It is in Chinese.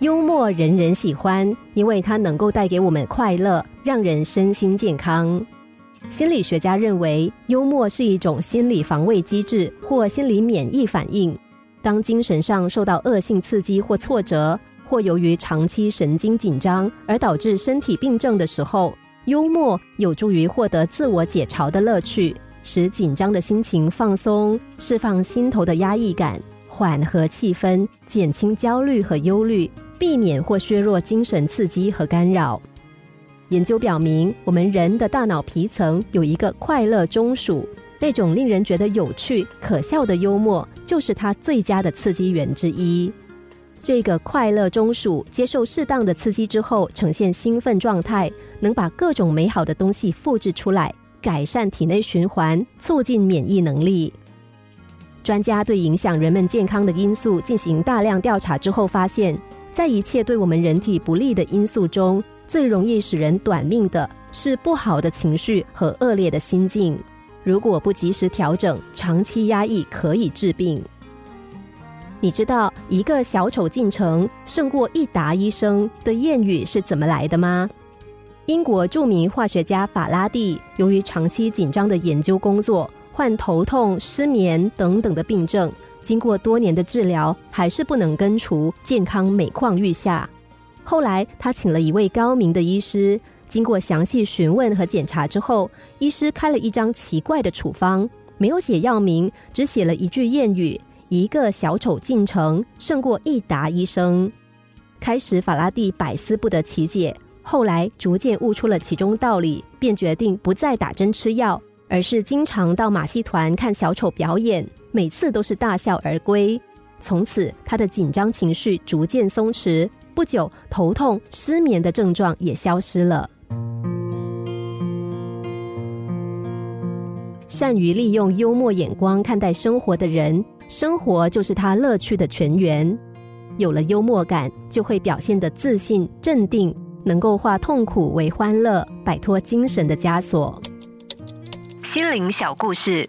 幽默人人喜欢，因为它能够带给我们快乐，让人身心健康。心理学家认为，幽默是一种心理防卫机制或心理免疫反应。当精神上受到恶性刺激或挫折，或由于长期神经紧张而导致身体病症的时候，幽默有助于获得自我解嘲的乐趣，使紧张的心情放松，释放心头的压抑感，缓和气氛，减轻焦虑和忧虑。避免或削弱精神刺激和干扰。研究表明，我们人的大脑皮层有一个快乐中枢，那种令人觉得有趣、可笑的幽默，就是它最佳的刺激源之一。这个快乐中枢接受适当的刺激之后，呈现兴奋状态，能把各种美好的东西复制出来，改善体内循环，促进免疫能力。专家对影响人们健康的因素进行大量调查之后发现。在一切对我们人体不利的因素中，最容易使人短命的是不好的情绪和恶劣的心境。如果不及时调整，长期压抑可以致病。你知道“一个小丑进城胜过一打医生”的谚语是怎么来的吗？英国著名化学家法拉第由于长期紧张的研究工作，患头痛、失眠等等的病症。经过多年的治疗，还是不能根除，健康每况愈下。后来，他请了一位高明的医师，经过详细询问和检查之后，医师开了一张奇怪的处方，没有写药名，只写了一句谚语：“一个小丑进城，胜过一打医生。”开始，法拉第百思不得其解，后来逐渐悟出了其中道理，便决定不再打针吃药，而是经常到马戏团看小丑表演。每次都是大笑而归。从此，他的紧张情绪逐渐松弛，不久，头痛、失眠的症状也消失了。善于利用幽默眼光看待生活的人，生活就是他乐趣的泉源。有了幽默感，就会表现得自信、镇定，能够化痛苦为欢乐，摆脱精神的枷锁。心灵小故事。